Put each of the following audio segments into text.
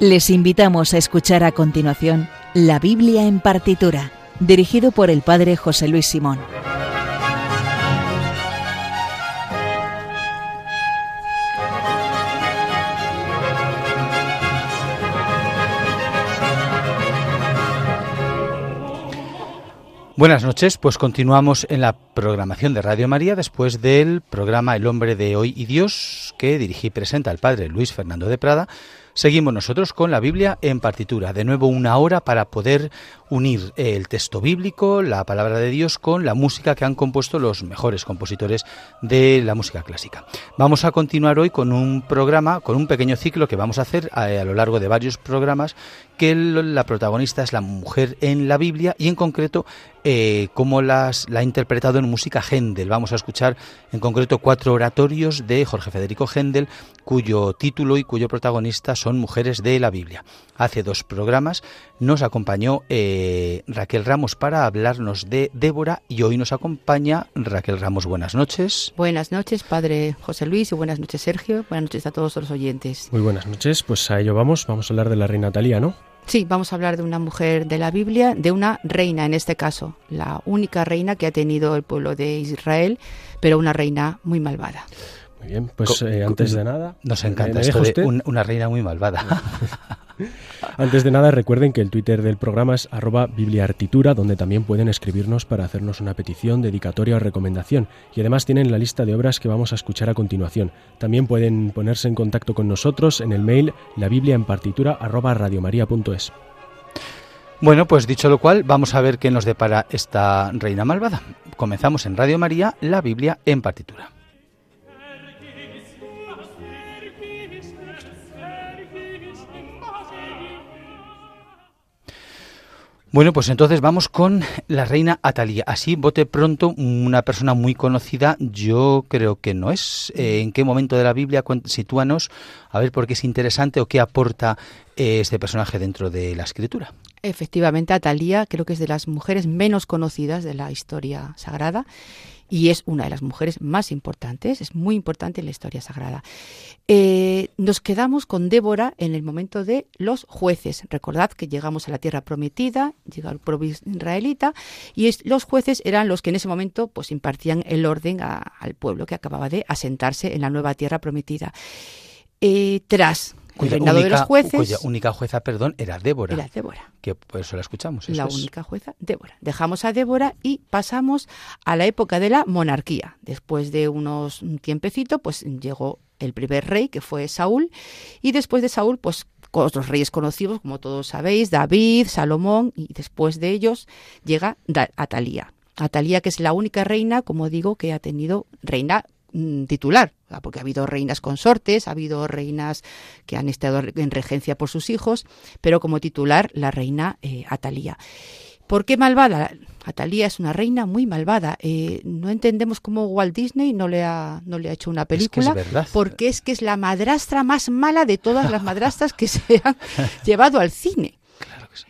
Les invitamos a escuchar a continuación La Biblia en partitura, dirigido por el Padre José Luis Simón. Buenas noches, pues continuamos en la programación de Radio María después del programa El hombre de hoy y Dios que dirigí y presenta el padre Luis Fernando de Prada Seguimos nosotros con la Biblia en partitura. De nuevo una hora para poder unir el texto bíblico, la palabra de Dios, con la música que han compuesto los mejores compositores de la música clásica. Vamos a continuar hoy con un programa, con un pequeño ciclo que vamos a hacer a, lo largo de varios programas, que la protagonista es la mujer en la Biblia y en concreto eh, cómo las, la ha interpretado en música Händel. Vamos a escuchar en concreto cuatro oratorios de Jorge Federico Händel, cuyo título y cuyo protagonista son mujeres de la Biblia. Hace dos programas nos acompañó eh, Raquel Ramos para hablarnos de Débora y hoy nos acompaña Raquel Ramos. Buenas noches. Buenas noches, padre José Luis, y buenas noches, Sergio. Buenas noches a todos los oyentes. Muy buenas noches, pues a ello vamos. Vamos a hablar de la reina Talía, ¿no? Sí, vamos a hablar de una mujer de la Biblia, de una reina en este caso, la única reina que ha tenido el pueblo de Israel, pero una reina muy malvada. Muy bien, pues eh, antes de nada... Nos encanta esto de una reina muy malvada. Antes de nada, recuerden que el Twitter del programa es arroba bibliartitura, donde también pueden escribirnos para hacernos una petición, dedicatoria o recomendación. Y además tienen la lista de obras que vamos a escuchar a continuación. También pueden ponerse en contacto con nosotros en el mail la biblia en partitura arroba radiomaria.es. Bueno, pues dicho lo cual, vamos a ver qué nos depara esta reina malvada. Comenzamos en Radio María, la Biblia en partitura. Bueno, pues entonces vamos con la reina Atalía. Así, bote pronto, una persona muy conocida, yo creo que no es. Eh, ¿En qué momento de la Biblia? Sitúanos, a ver por qué es interesante o qué aporta eh, este personaje dentro de la escritura. Efectivamente, Atalía creo que es de las mujeres menos conocidas de la historia sagrada y es una de las mujeres más importantes, es muy importante en la historia sagrada. Eh, nos quedamos con Débora en el momento de los jueces. Recordad que llegamos a la tierra prometida, llega el pueblo israelita, y los jueces eran los que en ese momento pues impartían el orden al pueblo que acababa de asentarse en la nueva tierra prometida. Eh, tras cuya única, de los jueces. Cuya única jueza, perdón, era Débora. Era Débora. Que por eso la escuchamos. la única jueza, Débora. Dejamos a Débora y pasamos a la época de la monarquía. Después de unos tiempecito, pues llegó el primer rey, que fue Saúl, y después de Saúl, pues otros reyes conocidos, como todos sabéis, David, Salomón, y después de ellos llega Atalía. Atalía, que es la única reina, como digo, que ha tenido reina titular, porque ha habido reinas consortes, ha habido reinas que han estado en regencia por sus hijos, pero como titular la reina eh, Atalía. ¿Por qué malvada? Atalía es una reina muy malvada. Eh, no entendemos cómo Walt Disney no le ha, no le ha hecho una película, porque es que es la madrastra más mala de todas las madrastras que se han llevado al cine.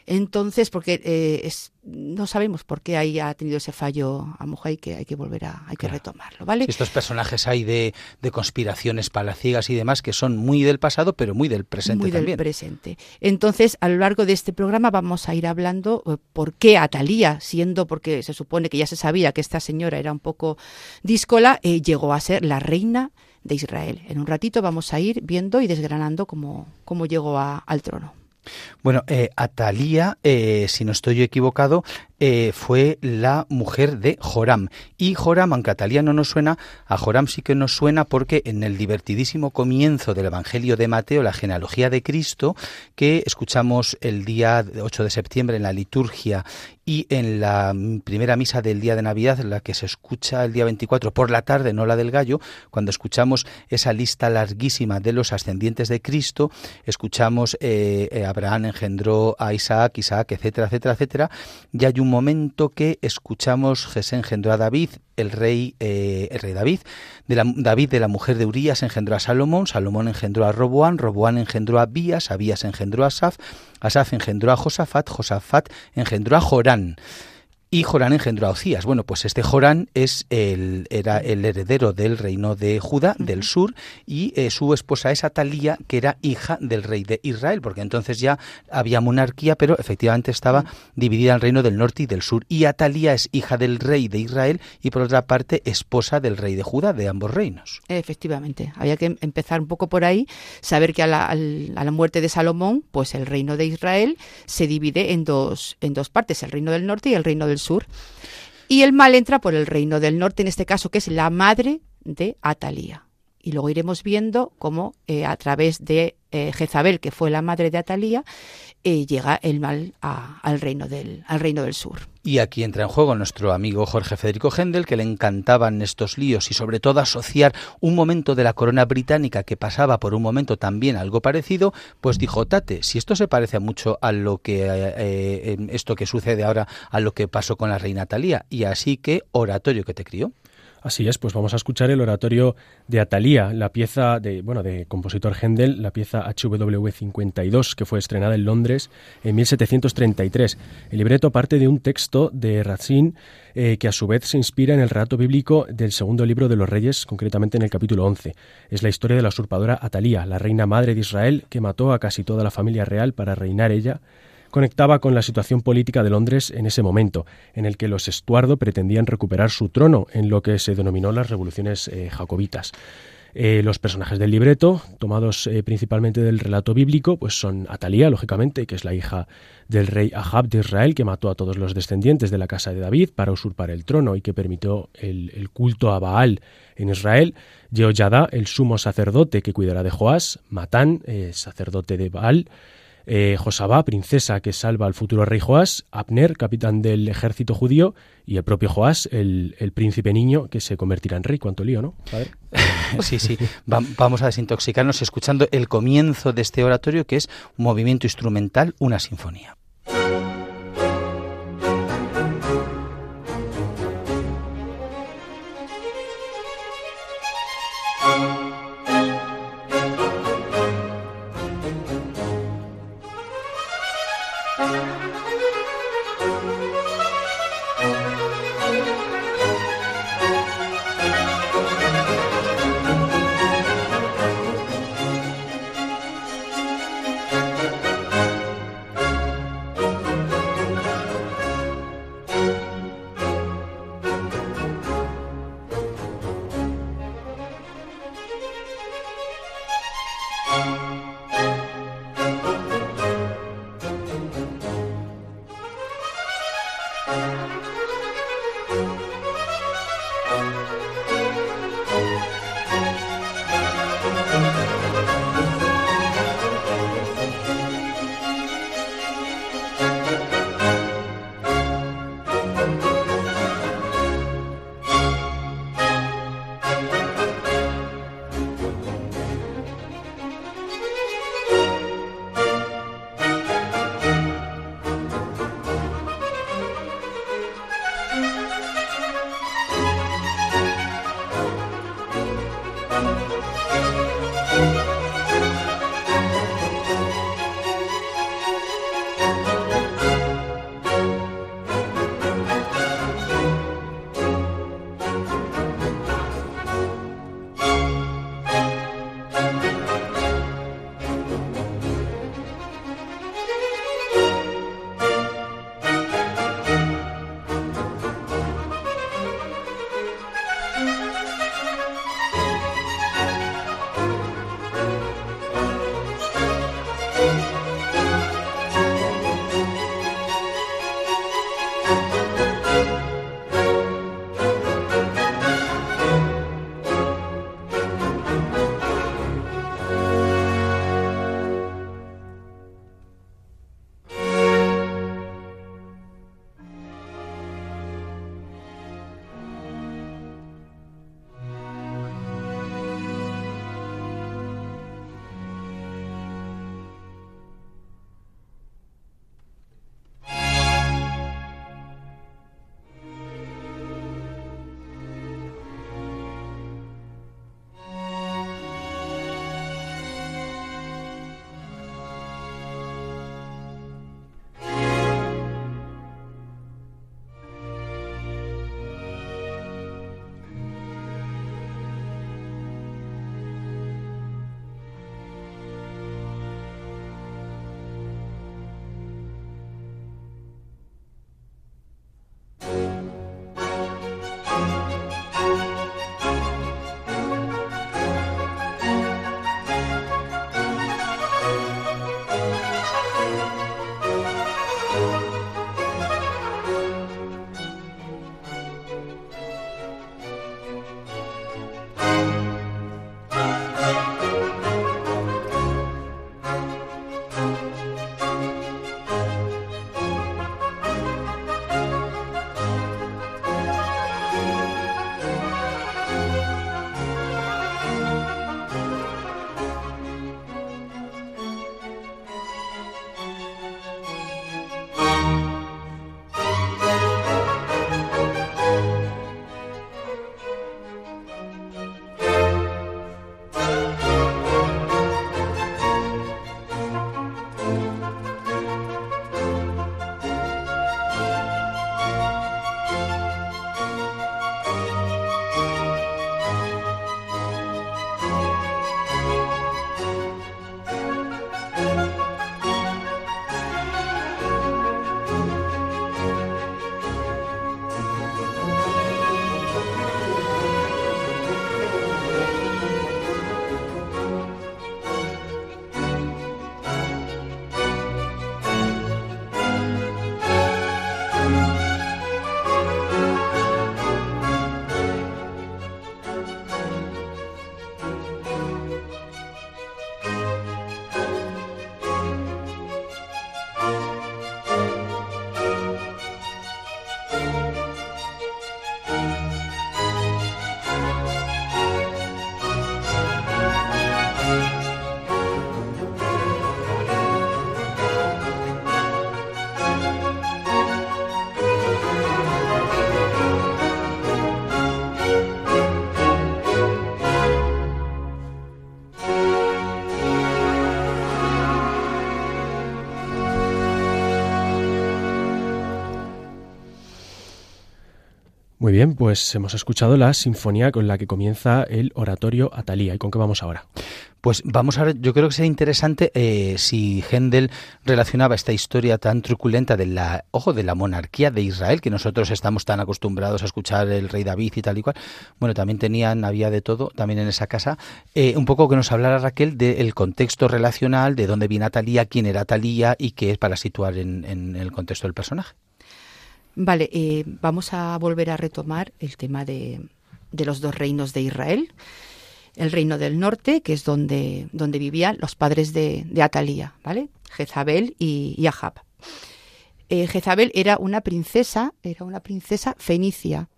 Entonces, porque eh, es, no sabemos por qué ahí ha tenido ese fallo a mujer y que hay que volver a hay que retomarlo, ¿vale? estos personajes hay de, de, conspiraciones palaciegas y demás que son muy del pasado, pero muy del presente muy del presente. Entonces, a lo largo de este programa vamos a ir hablando eh, por qué Atalía, siendo porque se supone que ya se sabía que esta señora era un poco díscola, eh, llegó a ser la reina de Israel. En un ratito vamos a ir viendo y desgranando cómo, cómo llegó al trono. Bueno, eh, Atalía, eh, si no estoy equivocado, eh, fue la mujer de Joram. Y Joram, aunque Atalía no nos suena, a Joram sí que nos suena porque en el divertidísimo comienzo del Evangelio de Mateo, la genealogía de Cristo, que escuchamos el día 8 de septiembre en la liturgia y en la primera misa del día de Navidad, la que se escucha el día 24 por la tarde, no la del gallo, cuando escuchamos esa lista larguísima de los ascendientes de Cristo, escuchamos eh, Abraham engendró a Isaac, Isaac, etcétera, etcétera, etcétera, y hay un momento que escuchamos Jesús engendró a David, el rey, eh, el rey David, de la, David de la mujer de Urías engendró a Salomón, Salomón engendró a Roboán, Roboán engendró a Abías, Abías engendró a Asaf, Asaf engendró a Josafat, Josafat engendró a Jorán. Y Jorán engendró a Ocías. Bueno, pues este Jorán es el, era el heredero del reino de Judá, del sur, y eh, su esposa es Atalía, que era hija del rey de Israel, porque entonces ya había monarquía, pero efectivamente estaba dividida el reino del norte y del sur. Y Atalía es hija del rey de Israel y por otra parte esposa del rey de Judá, de ambos reinos. Efectivamente, había que empezar un poco por ahí, saber que a la, a la muerte de Salomón, pues el reino de Israel se divide en dos, en dos partes, el reino del norte y el reino del sur. Y el mal entra por el reino del norte, en este caso, que es la madre de Atalía. Y luego iremos viendo cómo eh, a través de eh, Jezabel, que fue la madre de Atalía, eh, llega el mal al, reino del, al reino del sur. Y aquí entra en juego nuestro amigo Jorge Federico Händel, que le encantaban estos líos y sobre todo asociar un momento de la corona británica que pasaba por un momento también algo parecido, pues dijo, Tate, si esto se parece mucho a lo que esto que sucede ahora a lo que pasó con la reina Talía, y así que oratorio que te crió. Así es, pues vamos a escuchar el oratorio de Atalía, la pieza de, bueno, de compositor Händel, la pieza HW 52, que fue estrenada en Londres en 1733. El libreto parte de un texto de Racine eh, que a su vez se inspira en el relato bíblico del segundo libro de los Reyes, concretamente en el capítulo 11. Es la historia de la usurpadora Atalía, la reina madre de Israel, que mató a casi toda la familia real para reinar ella conectaba con la situación política de Londres en ese momento, en el que los Estuardo pretendían recuperar su trono en lo que se denominó las revoluciones eh, jacobitas. Eh, los personajes del libreto, tomados eh, principalmente del relato bíblico, pues son Atalía, lógicamente, que es la hija del rey Ahab de Israel, que mató a todos los descendientes de la casa de David para usurpar el trono y que permitió el, culto a Baal en Israel. Jehoiada, el sumo sacerdote que cuidará de Joás, Matán, sacerdote de Baal, eh, Josabá, princesa que salva al futuro rey Joás, Abner, capitán del ejército judío, y el propio Joás, el, príncipe niño que se convertirá en rey. Cuánto lío, ¿no? sí, sí. vamos a desintoxicarnos escuchando el comienzo de este oratorio, que es un movimiento instrumental, una sinfonía. Muy bien, pues hemos escuchado la sinfonía con la que comienza el oratorio Atalía. ¿Y con qué vamos ahora? Pues vamos a ver, yo creo que sería interesante eh, si Händel relacionaba esta historia tan truculenta de la, ojo, de la monarquía de Israel, que nosotros estamos tan acostumbrados a escuchar el rey David y tal y cual. Bueno, también tenían, había de todo, también en esa casa. Eh, un poco que nos hablara Raquel del contexto relacional, de dónde viene Atalía, quién era Atalía y qué es para situar en el contexto del personaje. Vale, eh, vamos a volver a retomar el tema de, los dos reinos de Israel. El reino del norte, que es donde, donde vivían los padres de, Atalía, ¿vale? Jezabel y, Ahab. Eh, Jezabel era una princesa, era una princesa fenicia,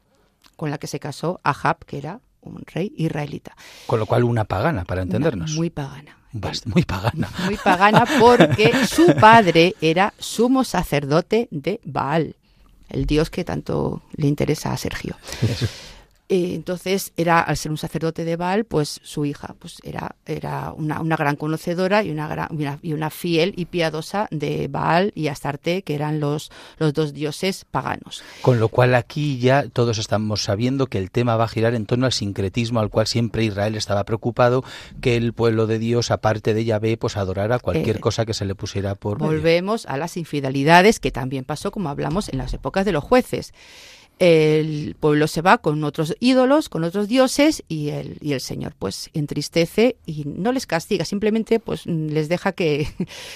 con la que se casó Ahab, que era un rey israelita. Con lo cual una pagana, para entendernos. muy pagana. muy pagana. Muy pagana porque su padre era sumo sacerdote de Baal el Dios que tanto le interesa a Sergio. Eh, entonces era, al ser un sacerdote de Baal, pues su hija pues era, era una, gran conocedora y una, gran, y una fiel y piadosa de Baal y Astarte, que eran los, los dos dioses paganos. Con lo cual aquí ya todos estamos sabiendo que el tema va a girar en torno al sincretismo al cual siempre Israel estaba preocupado, que el pueblo de Dios, aparte de Yahvé, pues adorara cualquier eh, cosa que se le pusiera por Volvemos a las infidelidades, que también pasó, como hablamos, en las épocas de los jueces el pueblo se va con otros ídolos, con otros dioses y el, y el Señor pues entristece y no les castiga, simplemente pues les deja que,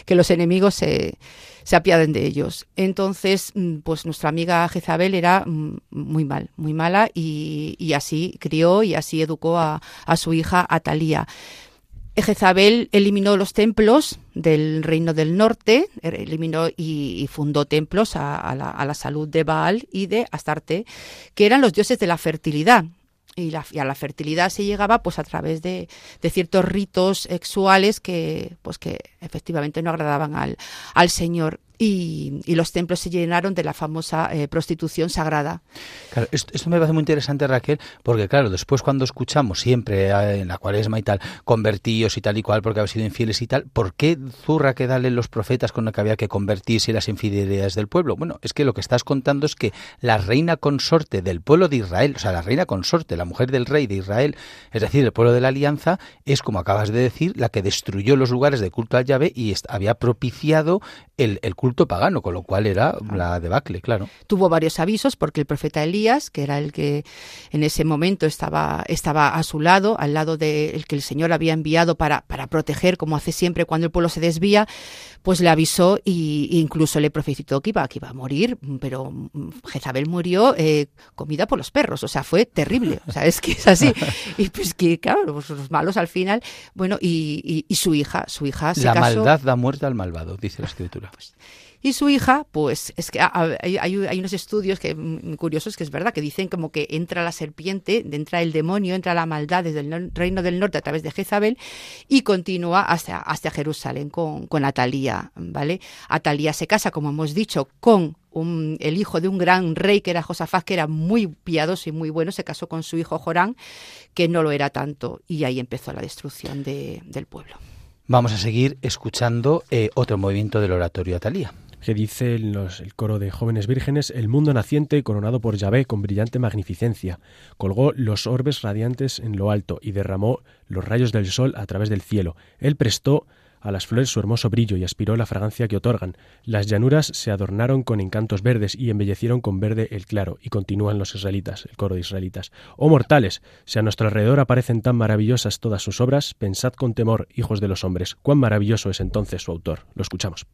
los enemigos se, se, apiaden de ellos. Entonces pues nuestra amiga Jezabel era muy mal, muy mala y, y así crió y así educó a, a su hija Atalía. Jezabel eliminó los templos del reino del norte, eliminó y, fundó templos a, la, salud de Baal y de Astarte, que eran los dioses de la fertilidad. Y, a la fertilidad se llegaba pues a través de, ciertos ritos sexuales que pues que efectivamente no agradaban al, al Señor y, los templos se llenaron de la famosa eh, prostitución sagrada. Claro, esto, me parece muy interesante, Raquel, porque claro, después cuando escuchamos siempre eh, en la cuaresma y tal, convertíos y tal y cual porque habían sido infieles y tal, ¿por qué zurra que dale los profetas con lo que había que convertirse y las infidelidades del pueblo? Bueno, es que lo que estás contando es que la reina consorte del pueblo de Israel, o sea, la reina consorte, la mujer del rey de Israel, es decir, el pueblo de la alianza, es como acabas de decir, la que destruyó los lugares de culto al Yahvé y había propiciado el, el culto culto pagano, con lo cual era la debacle, claro. Tuvo varios avisos porque el profeta Elías, que era el que en ese momento estaba, estaba a su lado, al lado del que el Señor había enviado para, para proteger, como hace siempre cuando el pueblo se desvía, pues le avisó e incluso le profetizó que iba, que iba a morir, pero Jezabel murió eh, comida por los perros, o sea, fue terrible, o sea, es que es así. Y pues que, claro, pues los malos al final, bueno, y, su hija, su hija se La maldad da muerte al malvado, dice la escritura. Pues, y su hija, pues es que hay, hay, unos estudios que mm, curiosos que es verdad, que dicen como que entra la serpiente, entra el demonio, entra la maldad desde el reino del norte a través de Jezabel y continúa hasta, Jerusalén con, Atalía, ¿vale? Atalía se casa, como hemos dicho, con un, el hijo de un gran rey que era Josafat, que era muy piadoso y muy bueno, se casó con su hijo Jorán, que no lo era tanto, y ahí empezó la destrucción de, del pueblo. Vamos a seguir escuchando eh, otro movimiento del oratorio Atalía que dice el coro de jóvenes vírgenes, el mundo naciente, coronado por Yahvé con brillante magnificencia, colgó los orbes radiantes en lo alto y derramó los rayos del sol a través del cielo. Él prestó a las flores su hermoso brillo y aspiró la fragancia que otorgan. Las llanuras se adornaron con encantos verdes y embellecieron con verde el claro. Y continúan los israelitas, el coro de israelitas. Oh mortales, si a nuestro alrededor aparecen tan maravillosas todas sus obras, pensad con temor, hijos de los hombres, cuán maravilloso es entonces su autor. Lo escuchamos.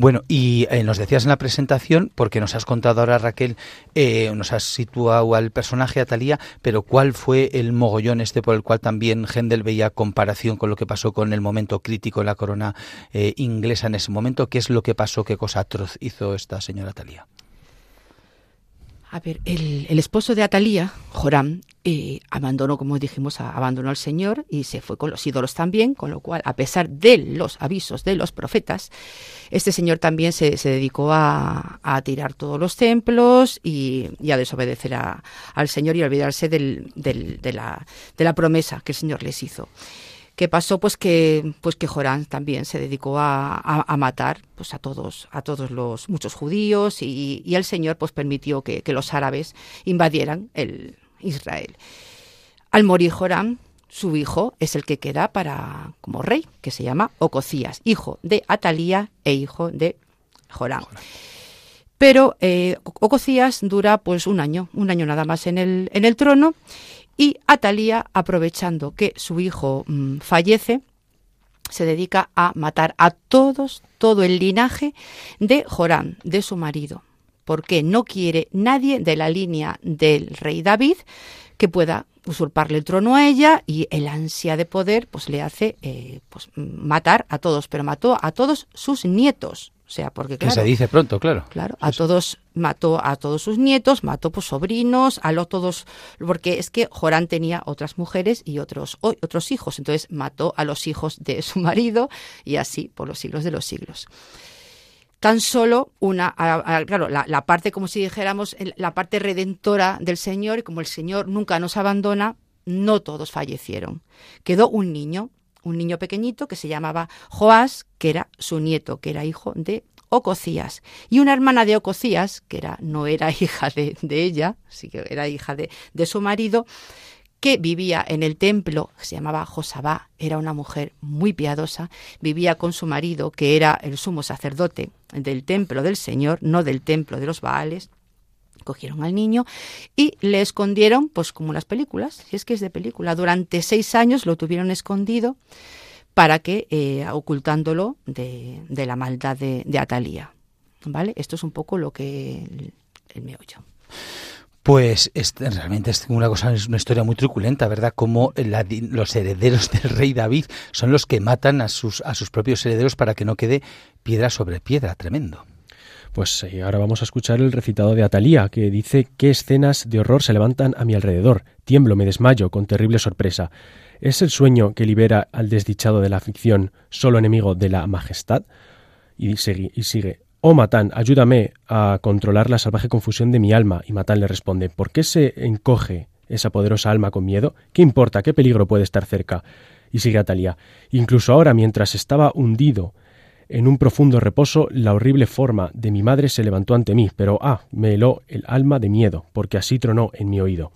Bueno, y eh, nos decías en la presentación, porque nos has contado ahora Raquel, eh, nos has situado al personaje Atalía, pero ¿cuál fue el mogollón este por el cual también Händel veía comparación con lo que pasó con el momento crítico en la corona eh, inglesa en ese momento? ¿Qué es lo que pasó? ¿Qué cosa atroz hizo esta señora Atalía? A ver, el, esposo de Atalía, Joram, eh, abandonó, como dijimos, abandonó al Señor y se fue con los ídolos también, con lo cual, a pesar de los avisos de los profetas, este señor también se, dedicó a, tirar todos los templos y, a desobedecer al Señor y a olvidarse de, la, de la promesa que el Señor les hizo. ¿Qué pasó? Pues que, pues que Jorán también se dedicó a, matar pues a todos, a todos los muchos judíos y, el Señor pues permitió que, los árabes invadieran el Israel. Al morir Jorán, su hijo es el que queda para como rey, que se llama Ococías, hijo de Atalía e hijo de Jorán. Pero eh, Ococías dura pues un año, un año nada más en el, en el trono y Atalía, aprovechando que su hijo mm, fallece, se dedica a matar a todos, todo el linaje de Jorán, de su marido, porque no quiere nadie de la línea del rey David que pueda usurparle el trono a ella y el ansia de poder pues le hace eh, pues, matar a todos, pero mató a todos sus nietos. O sea, porque claro, que se dice pronto, claro. Claro, a todos mató a todos sus nietos, mató pues sobrinos, a los todos porque es que Jorán tenía otras mujeres y otros otros hijos, entonces mató a los hijos de su marido y así por los siglos de los siglos. Tan solo una, claro, la, la parte como si dijéramos la parte redentora del Señor y como el Señor nunca nos abandona, no todos fallecieron. Quedó un niño, un niño pequeñito que se llamaba Joás, que era su nieto, que era hijo de Ococías. Y una hermana de Ococías, que era, no era hija de, ella, sí que era hija de, de, su marido, que vivía en el templo, se llamaba Josabá, era una mujer muy piadosa, vivía con su marido, que era el sumo sacerdote del templo del Señor, no del templo de los Baales, cogieron al niño y le escondieron, pues como las películas, si es que es de película, durante seis años lo tuvieron escondido para que, eh, ocultándolo de, la maldad de, Atalía. ¿Vale? Esto es un poco lo que el, el meollo. Pues realmente es una cosa, es una historia muy truculenta, ¿verdad? Como los herederos del rey David son los que matan a sus, a sus propios herederos para que no quede piedra sobre piedra, tremendo. Pues eh, ahora vamos a escuchar el recitado de Atalía, que dice qué escenas de horror se levantan a mi alrededor. Tiemblo, me desmayo con terrible sorpresa. ¿Es el sueño que libera al desdichado de la ficción, solo enemigo de la majestad? Y sigue, y sigue. Oh Matán, ayúdame a controlar la salvaje confusión de mi alma. Y Matán le responde, ¿por qué se encoge esa poderosa alma con miedo? ¿Qué importa? ¿Qué peligro puede estar cerca? Y sigue Atalía. Incluso ahora, mientras estaba hundido en un profundo reposo, la horrible forma de mi madre se levantó ante mí, pero ah, me heló el alma de miedo, porque así tronó en mi oído.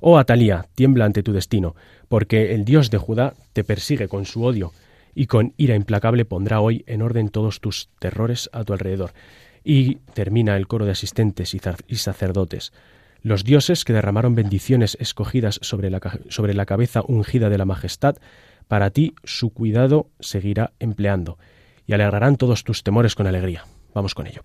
Oh Atalía, tiembla ante tu destino, porque el Dios de Judá te persigue con su odio, y con ira implacable pondrá hoy en orden todos tus terrores a tu alrededor. Y termina el coro de asistentes y sacerdotes. Los dioses que derramaron bendiciones escogidas sobre la, sobre la cabeza ungida de la majestad, para ti su cuidado seguirá empleando y alegrarán todos tus temores con alegría. Vamos con ello.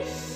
Peace.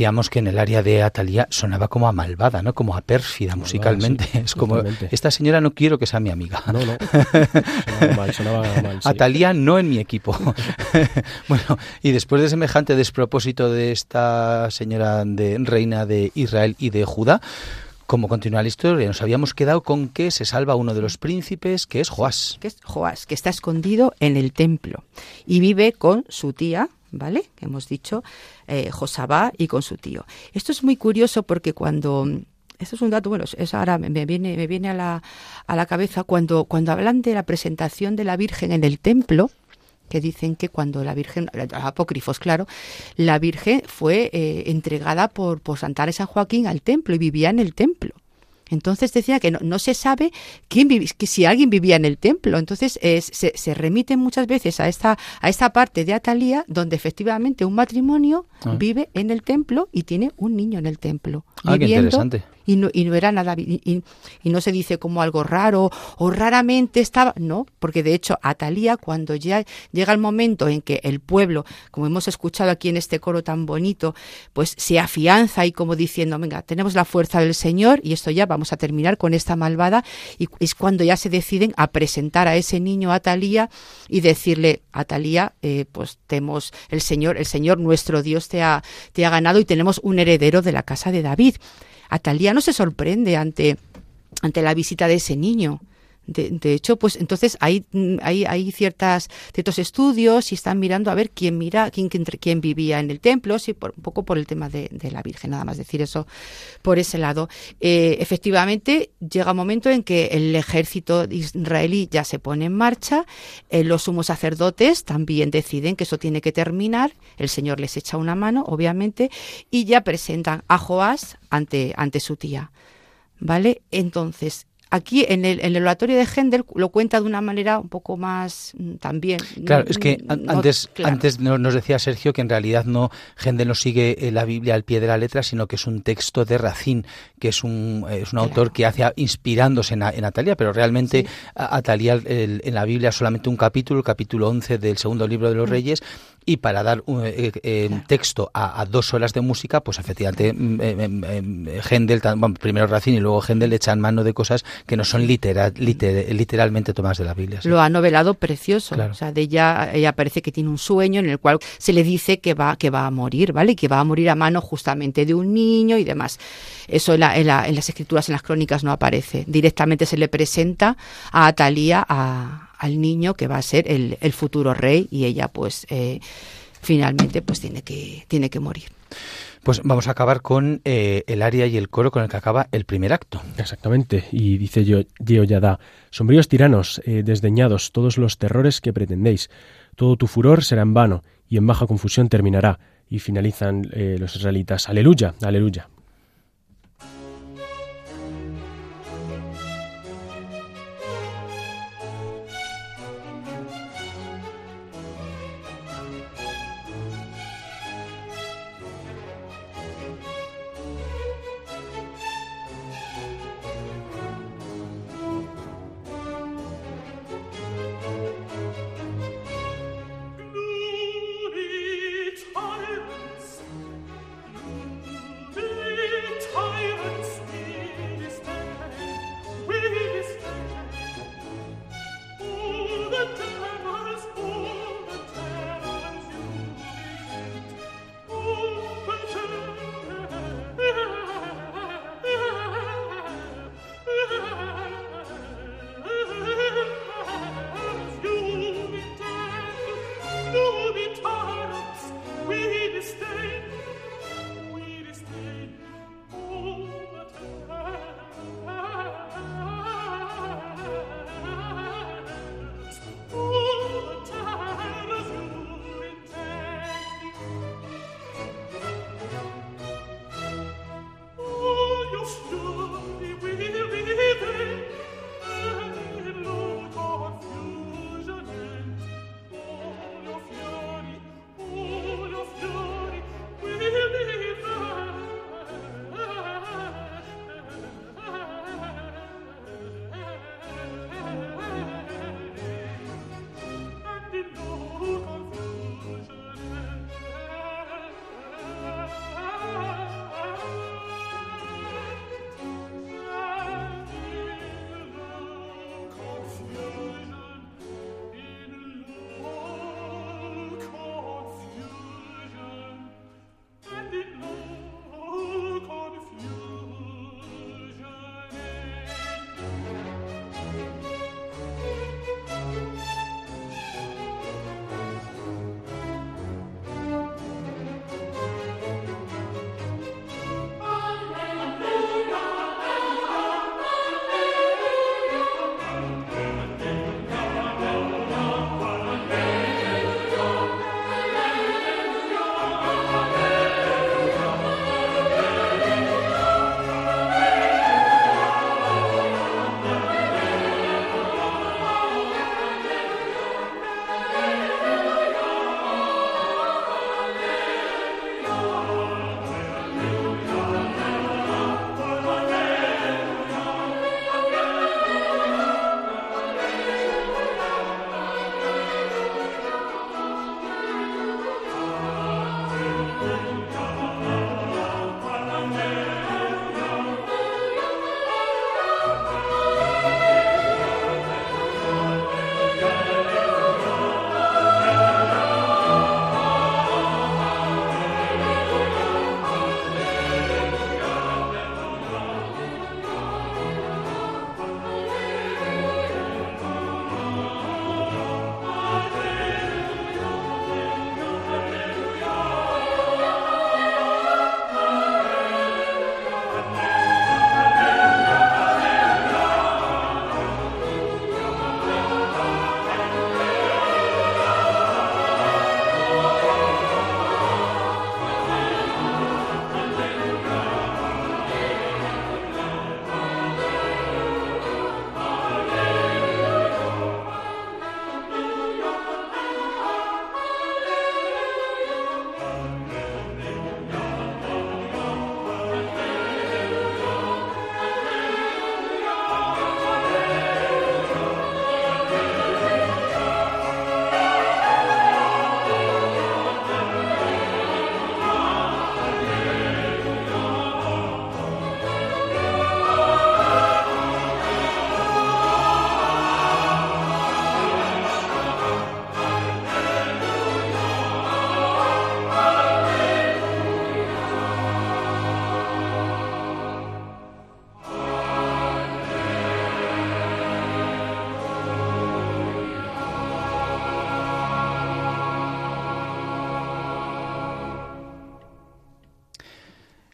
Decíamos que en el área de Atalía sonaba como a malvada, ¿no? Como a pérfida musicalmente. es como, esta señora no quiero que sea mi amiga. No, no. Sonaba mal, sonaba mal. Atalía no en mi equipo. bueno, y después de semejante despropósito de esta señora de reina de Israel y de Judá, ¿Cómo continúa la historia? Nos habíamos quedado con que se salva uno de los príncipes, que es Joás. Que es Joás, que está escondido en el templo y vive con su tía, ¿vale? Que hemos dicho, eh, Josabá y con su tío. Esto es muy curioso porque cuando esto es un dato, bueno, es ahora me viene, me viene a la, a la cabeza cuando, cuando hablan de la presentación de la Virgen en el templo, que dicen que cuando la Virgen, apócrifos, claro, la Virgen fue eh, entregada por, por Santa San Joaquín al templo y vivía en el templo. Entonces decía que no, se sabe quién que si alguien vivía en el templo. Entonces se, se remite muchas veces a esta, a esta parte de Atalía donde efectivamente un matrimonio ah. vive en el templo y tiene un niño en el templo. Ah, qué interesante y no, y no era nada, y, no se dice como algo raro o raramente estaba, no, porque de hecho Atalía cuando ya llega el momento en que el pueblo, como hemos escuchado aquí en este coro tan bonito, pues se afianza y como diciendo, venga, tenemos la fuerza del Señor y esto ya vamos a terminar con esta malvada y es cuando ya se deciden a presentar a ese niño Atalía y decirle, Atalía, eh, pues tenemos el Señor, el Señor nuestro Dios te ha, te ha ganado y tenemos un heredero de la casa de David. Atalía no se sorprende ante, ante la visita de ese niño. De, hecho, pues entonces hay, hay, hay ciertas, ciertos estudios y están mirando a ver quién mira, quién, quién, vivía en el templo, sí, por, un poco por el tema de, la Virgen, nada más decir eso por ese lado. Eh, efectivamente, llega un momento en que el ejército israelí ya se pone en marcha, eh, los sumos sacerdotes también deciden que eso tiene que terminar, el Señor les echa una mano, obviamente, y ya presentan a Joás ante, ante su tía. ¿Vale? Entonces, Aquí en el, en el oratorio de Händel lo cuenta de una manera un poco más mm, también. Claro, es que antes, antes nos decía Sergio que en realidad no Händel no sigue eh, la Biblia al pie de la letra, sino que es un texto de Racine, que es un, es un autor que hace inspirándose en, en Atalia, pero realmente Atalia en la Biblia solamente un capítulo, el capítulo 11 del segundo libro de los mm. Reyes, y para dar un eh, eh, texto a, dos horas de música, pues efectivamente mm, eh, Händel, bueno, primero Racine y luego Händel echan mano de cosas que no son literal, literalmente tomadas de la Biblia. Lo ha novelado precioso. O sea, de ella, ella parece que tiene un sueño en el cual se le dice que va, que va a morir, ¿vale? Y que va a morir a mano justamente de un niño y demás. Eso en, en, las escrituras, en las crónicas no aparece. Directamente se le presenta a Atalía a al niño que va a ser el, el futuro rey y ella pues eh, finalmente pues tiene que, tiene que morir. Pues vamos a acabar con eh, el aria y el coro con el que acaba el primer acto. Exactamente. Y dice yo, da sombríos tiranos, eh, desdeñados todos los terrores que pretendéis. Todo tu furor será en vano y en baja confusión terminará. Y finalizan los israelitas. Aleluya, aleluya.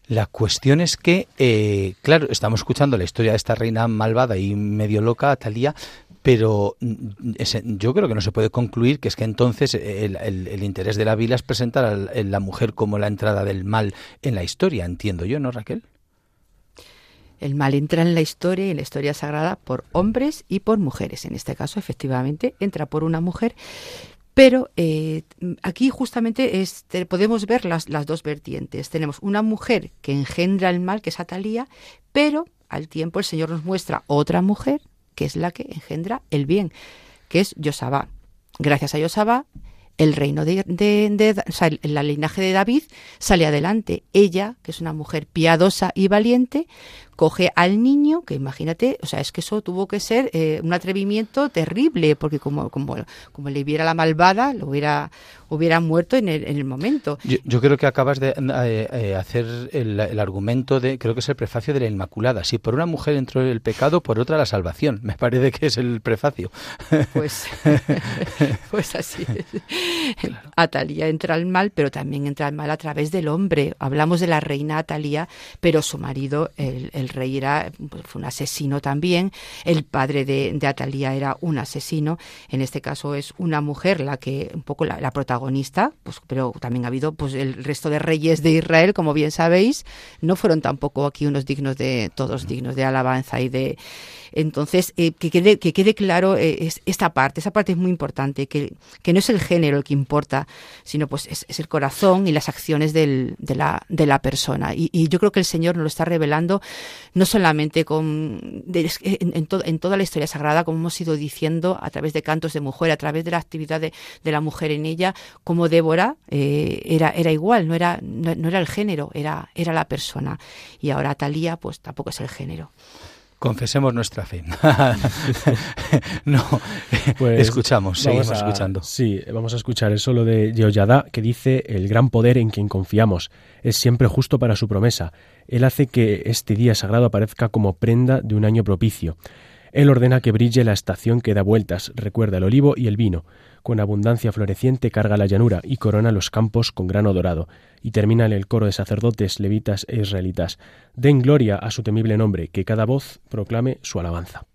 La cuestión es que, eh, claro, estamos escuchando la historia de esta reina malvada y medio loca, Talía, pero mm, yo creo que no se puede concluir que es que entonces el, interés de la vila es presentar a la mujer como la entrada del mal en la historia, entiendo yo, ¿no, Raquel? El mal entra en la historia y en la historia sagrada por hombres y por mujeres. En este caso, efectivamente, entra por una mujer. Pero eh, aquí justamente podemos ver las, las, dos vertientes. Tenemos una mujer que engendra el mal, que es Atalía, pero al tiempo el Señor nos muestra otra mujer, que es la que engendra el bien, que es Yosabá. Gracias a Yosabá, el reino de, de, el, linaje de David sale adelante. Ella, que es una mujer piadosa y valiente, coge al niño, que imagínate, o sea, es que eso tuvo que ser eh, un atrevimiento terrible, porque como, como, como le viera la malvada, lo hubiera, hubiera muerto en el, en el momento. Yo, creo que acabas de eh, eh, hacer el, el, argumento de, creo que es el prefacio de la Inmaculada. Si por una mujer entró el pecado, por otra la salvación. Me parece que es el prefacio. Pues, pues así es. Atalía entra al mal, pero también entra al mal a través del hombre. Hablamos de la reina Atalía, pero su marido, el el rey era pues, fue un asesino también, el padre de, de, Atalía era un asesino, en este caso es una mujer la que, un poco la, protagonista, pues, pero también ha habido pues el resto de reyes de Israel, como bien sabéis, no fueron tampoco aquí unos dignos de, todos dignos de alabanza y de entonces, eh, que, quede, que quede claro eh, esta parte, esa parte es muy importante, que, que, no es el género el que importa, sino pues es, el corazón y las acciones de, la, de la persona. Y, y, yo creo que el Señor nos lo está revelando no solamente con, en, en, en, toda la historia sagrada, como hemos ido diciendo, a través de cantos de mujer, a través de la actividad de, de la mujer en ella, como Débora eh, era, era igual, no era, no, no, era el género, era, era la persona. Y ahora Talía, pues tampoco es el género. Confesemos nuestra fe. no, pues escuchamos, seguimos escuchando. Sí, vamos a escuchar el solo de Yehoyadá que dice: El gran poder en quien confiamos es siempre justo para su promesa. Él hace que este día sagrado aparezca como prenda de un año propicio. Él ordena que brille la estación que da vueltas, recuerda el olivo y el vino. Con abundancia floreciente carga la llanura y corona los campos con grano dorado. Y termina el coro de sacerdotes, levitas e israelitas. Den gloria a su temible nombre, que cada voz proclame su alabanza.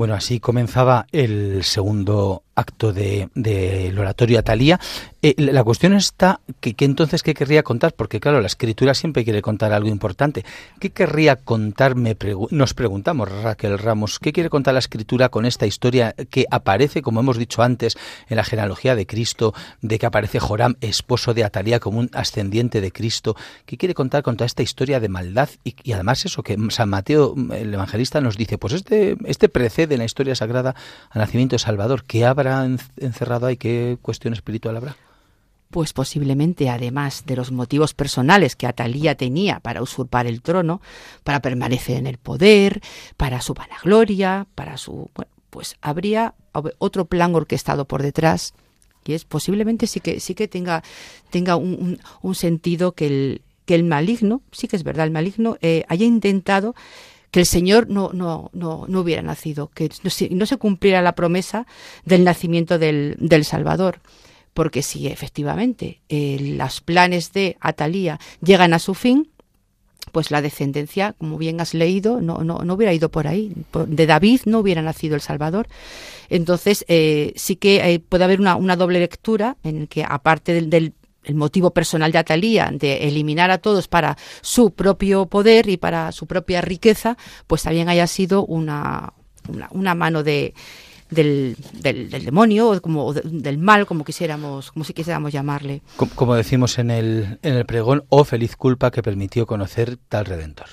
Bueno, así comenzaba el segundo acto del de, oratorio Atalía. Eh, la cuestión está, que, entonces, ¿qué querría contar? Porque claro, la escritura siempre quiere contar algo importante. ¿Qué querría contar? nos preguntamos, Raquel Ramos, ¿qué quiere contar la escritura con esta historia que aparece, como hemos dicho antes, en la genealogía de Cristo, de que aparece Joram, esposo de Atalía, como un ascendiente de Cristo? ¿Qué quiere contar con toda esta historia de maldad? Y, además eso, que San Mateo, el evangelista, nos dice, pues este, este precede de la historia sagrada al nacimiento de Salvador. ¿Qué habrá encerrado ahí? ¿Qué cuestión espiritual habrá? Pues posiblemente, además de los motivos personales que Atalía tenía para usurpar el trono, para permanecer en el poder, para su vanagloria, para su... Pues habría otro plan orquestado por detrás y es posiblemente sí que sí que tenga tenga un, sentido que el que el maligno sí que es verdad el maligno eh, haya intentado que el Señor no, no, no, no hubiera nacido, que no se, cumpliera la promesa del nacimiento del, del Salvador. Porque si efectivamente eh, los planes de Atalía llegan a su fin, pues la descendencia, como bien has leído, no, no, no hubiera ido por ahí. De David no hubiera nacido el Salvador. Entonces, eh, sí que eh, puede haber una, una, doble lectura en el que, aparte del, del, el motivo personal de Atalía de eliminar a todos para su propio poder y para su propia riqueza, pues también haya sido una, una, mano de, del, del, demonio o como del mal como quisiéramos como si quisiéramos llamarle. Como, decimos en el en el pregón oh feliz culpa que permitió conocer tal redentor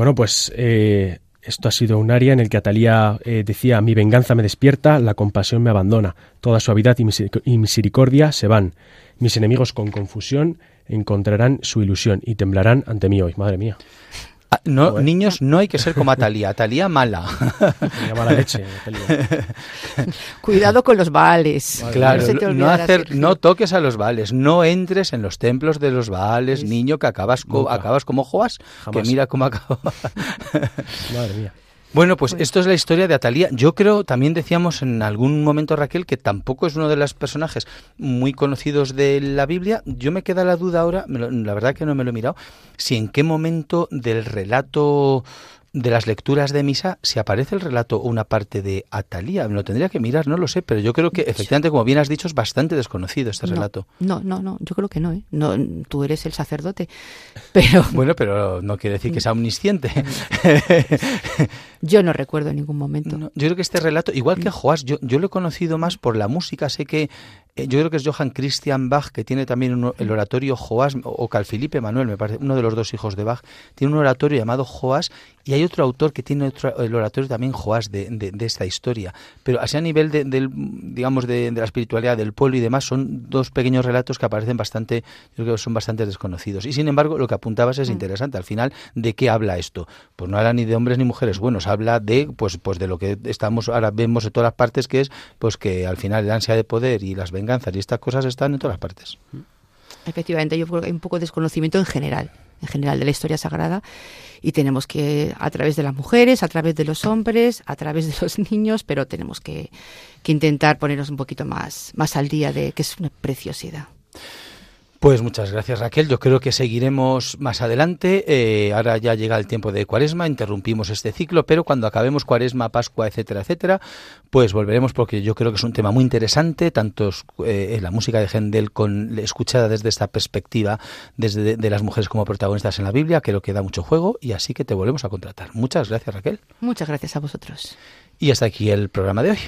Bueno, pues eh, esto ha sido un área en el que Atalía eh, decía, mi venganza me despierta, la compasión me abandona, toda suavidad y misericordia se van, mis enemigos con confusión encontrarán su ilusión y temblarán ante mí hoy. Madre mía. Ah, no, niños, no hay que ser como Atalía. Atalía mala. mala leche. Cuidado con los baales. Claro, no, hacer, no toques a los baales. No entres en los templos de los baales, niño, que acabas, acabas como Joas, que mira cómo acaba. Madre mía. Bueno, pues esto es la historia de Atalía. Yo creo, también decíamos en algún momento Raquel, que tampoco es uno de los personajes muy conocidos de la Biblia. Yo me queda la duda ahora, la verdad que no me lo he mirado, si en qué momento del relato de las lecturas de misa, si aparece el relato o una parte de Atalía, me lo tendría que mirar, no lo sé, pero yo creo que efectivamente, como bien has dicho, es bastante desconocido este relato. No, no, no, yo creo que no, ¿eh? no tú eres el sacerdote, pero... bueno, pero no quiere decir que sea omnisciente. yo no recuerdo en ningún momento. yo creo que este relato, igual que Joás, yo, yo lo he conocido más por la música, sé que yo creo que es Johann Christian Bach, que tiene también el oratorio Joás, o Calfilipe Manuel, me parece, uno de los dos hijos de Bach, tiene un oratorio llamado Joás, y hay otro autor que tiene otro, el oratorio también Joás de, de, esta historia. Pero así a nivel de, del, digamos, de, la espiritualidad del pueblo y demás, son dos pequeños relatos que aparecen bastante, yo creo que son bastante desconocidos. Y sin embargo, lo que apuntabas es mm. interesante. Al final, ¿de qué habla esto? Pues no habla ni de hombres ni mujeres buenos, habla de, pues, pues de lo que estamos, ahora vemos en todas las partes, que es, pues que al final la ansia de poder y las venganzas y estas cosas están en todas partes. Efectivamente, yo creo que hay un poco de desconocimiento en general, en general de la historia sagrada y tenemos que, a través de las mujeres, a través de los hombres, a través de los niños, pero tenemos que, que intentar ponernos un poquito más, más al día de que es una preciosidad. Pues muchas gracias Raquel. Yo creo que seguiremos más adelante. Eh, ahora ya llega el tiempo de Cuaresma, interrumpimos este ciclo, pero cuando acabemos Cuaresma, Pascua, etcétera, etcétera, pues volveremos porque yo creo que es un tema muy interesante, tanto eh, la música de Händel con escuchada desde esta perspectiva, desde de, las mujeres como protagonistas en la Biblia, creo que da mucho juego y así que te volvemos a contratar. Muchas gracias Raquel. Muchas gracias a vosotros. Y hasta aquí el programa de hoy.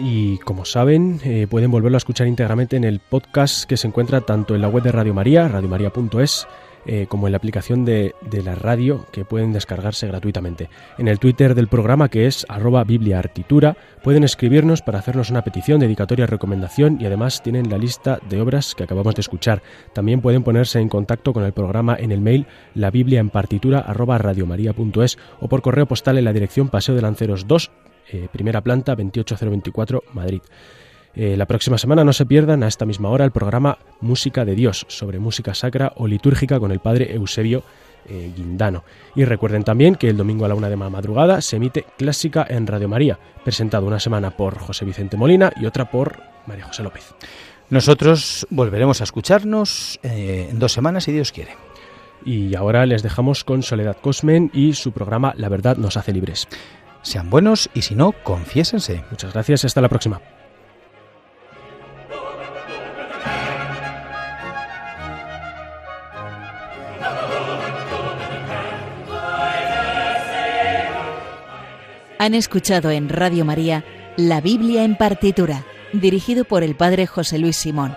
Y como saben, eh, pueden volverlo a escuchar íntegramente en el podcast que se encuentra tanto en la web de Radio María, radiomaria.es, eh, como en la aplicación de, la radio que pueden descargarse gratuitamente. En el Twitter del programa que es arroba bibliaartitura pueden escribirnos para hacernos una petición, dedicatoria, recomendación y además tienen la lista de obras que acabamos de escuchar. También pueden ponerse en contacto con el programa en el mail la biblia en partitura arroba radiomaria.es o por correo postal en la dirección Paseo de Lanceros 2 eh, primera planta 28024 Madrid. Eh, la próxima semana no se pierdan a esta misma hora el programa Música de Dios sobre música sacra o litúrgica con el padre Eusebio eh, Guindano. Y recuerden también que el domingo a la una de la madrugada se emite Clásica en Radio María, presentado una semana por José Vicente Molina y otra por María José López. Nosotros volveremos a escucharnos en dos semanas si Dios quiere. Y ahora les dejamos con Soledad Cosmen y su programa La verdad nos hace libres. Sean buenos y si no, confiésense. Muchas gracias, hasta la próxima. Han escuchado en Radio María La Biblia en partitura, dirigido por el Padre José Luis Simón